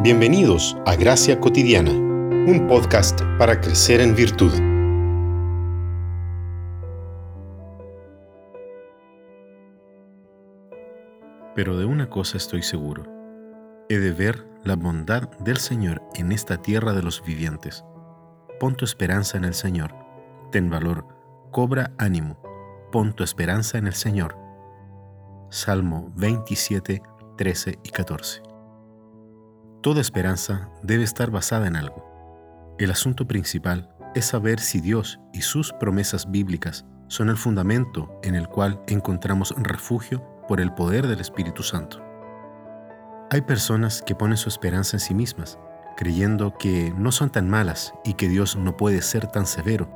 Bienvenidos a Gracia Cotidiana, un podcast para crecer en virtud. Pero de una cosa estoy seguro, he de ver la bondad del Señor en esta tierra de los vivientes. Pon tu esperanza en el Señor, ten valor, cobra ánimo, pon tu esperanza en el Señor. Salmo 27, 13 y 14. Toda esperanza debe estar basada en algo. El asunto principal es saber si Dios y sus promesas bíblicas son el fundamento en el cual encontramos refugio por el poder del Espíritu Santo. Hay personas que ponen su esperanza en sí mismas, creyendo que no son tan malas y que Dios no puede ser tan severo.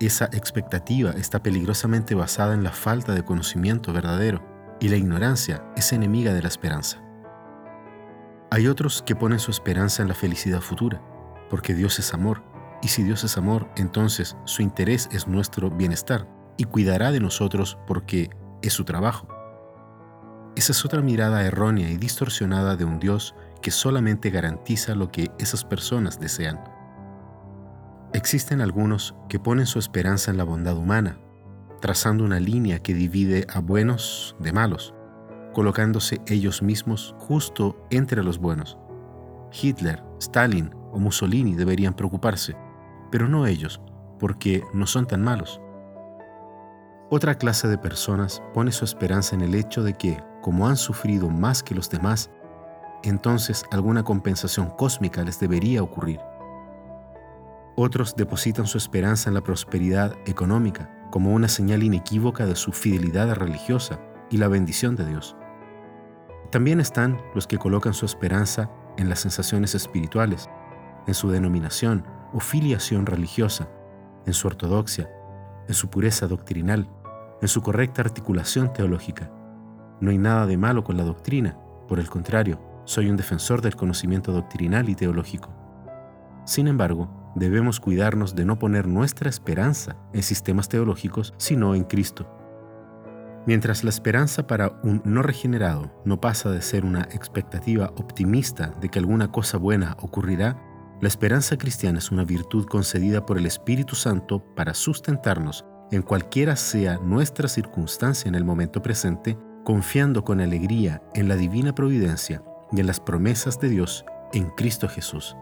Esa expectativa está peligrosamente basada en la falta de conocimiento verdadero y la ignorancia es enemiga de la esperanza. Hay otros que ponen su esperanza en la felicidad futura, porque Dios es amor, y si Dios es amor, entonces su interés es nuestro bienestar y cuidará de nosotros porque es su trabajo. Esa es otra mirada errónea y distorsionada de un Dios que solamente garantiza lo que esas personas desean. Existen algunos que ponen su esperanza en la bondad humana, trazando una línea que divide a buenos de malos, colocándose ellos mismos justo entre los buenos. Hitler, Stalin o Mussolini deberían preocuparse, pero no ellos, porque no son tan malos. Otra clase de personas pone su esperanza en el hecho de que, como han sufrido más que los demás, entonces alguna compensación cósmica les debería ocurrir. Otros depositan su esperanza en la prosperidad económica como una señal inequívoca de su fidelidad religiosa y la bendición de Dios. También están los que colocan su esperanza en las sensaciones espirituales, en su denominación o filiación religiosa, en su ortodoxia, en su pureza doctrinal, en su correcta articulación teológica. No hay nada de malo con la doctrina, por el contrario, soy un defensor del conocimiento doctrinal y teológico. Sin embargo, debemos cuidarnos de no poner nuestra esperanza en sistemas teológicos, sino en Cristo. Mientras la esperanza para un no regenerado no pasa de ser una expectativa optimista de que alguna cosa buena ocurrirá, la esperanza cristiana es una virtud concedida por el Espíritu Santo para sustentarnos en cualquiera sea nuestra circunstancia en el momento presente, confiando con alegría en la divina providencia y en las promesas de Dios en Cristo Jesús.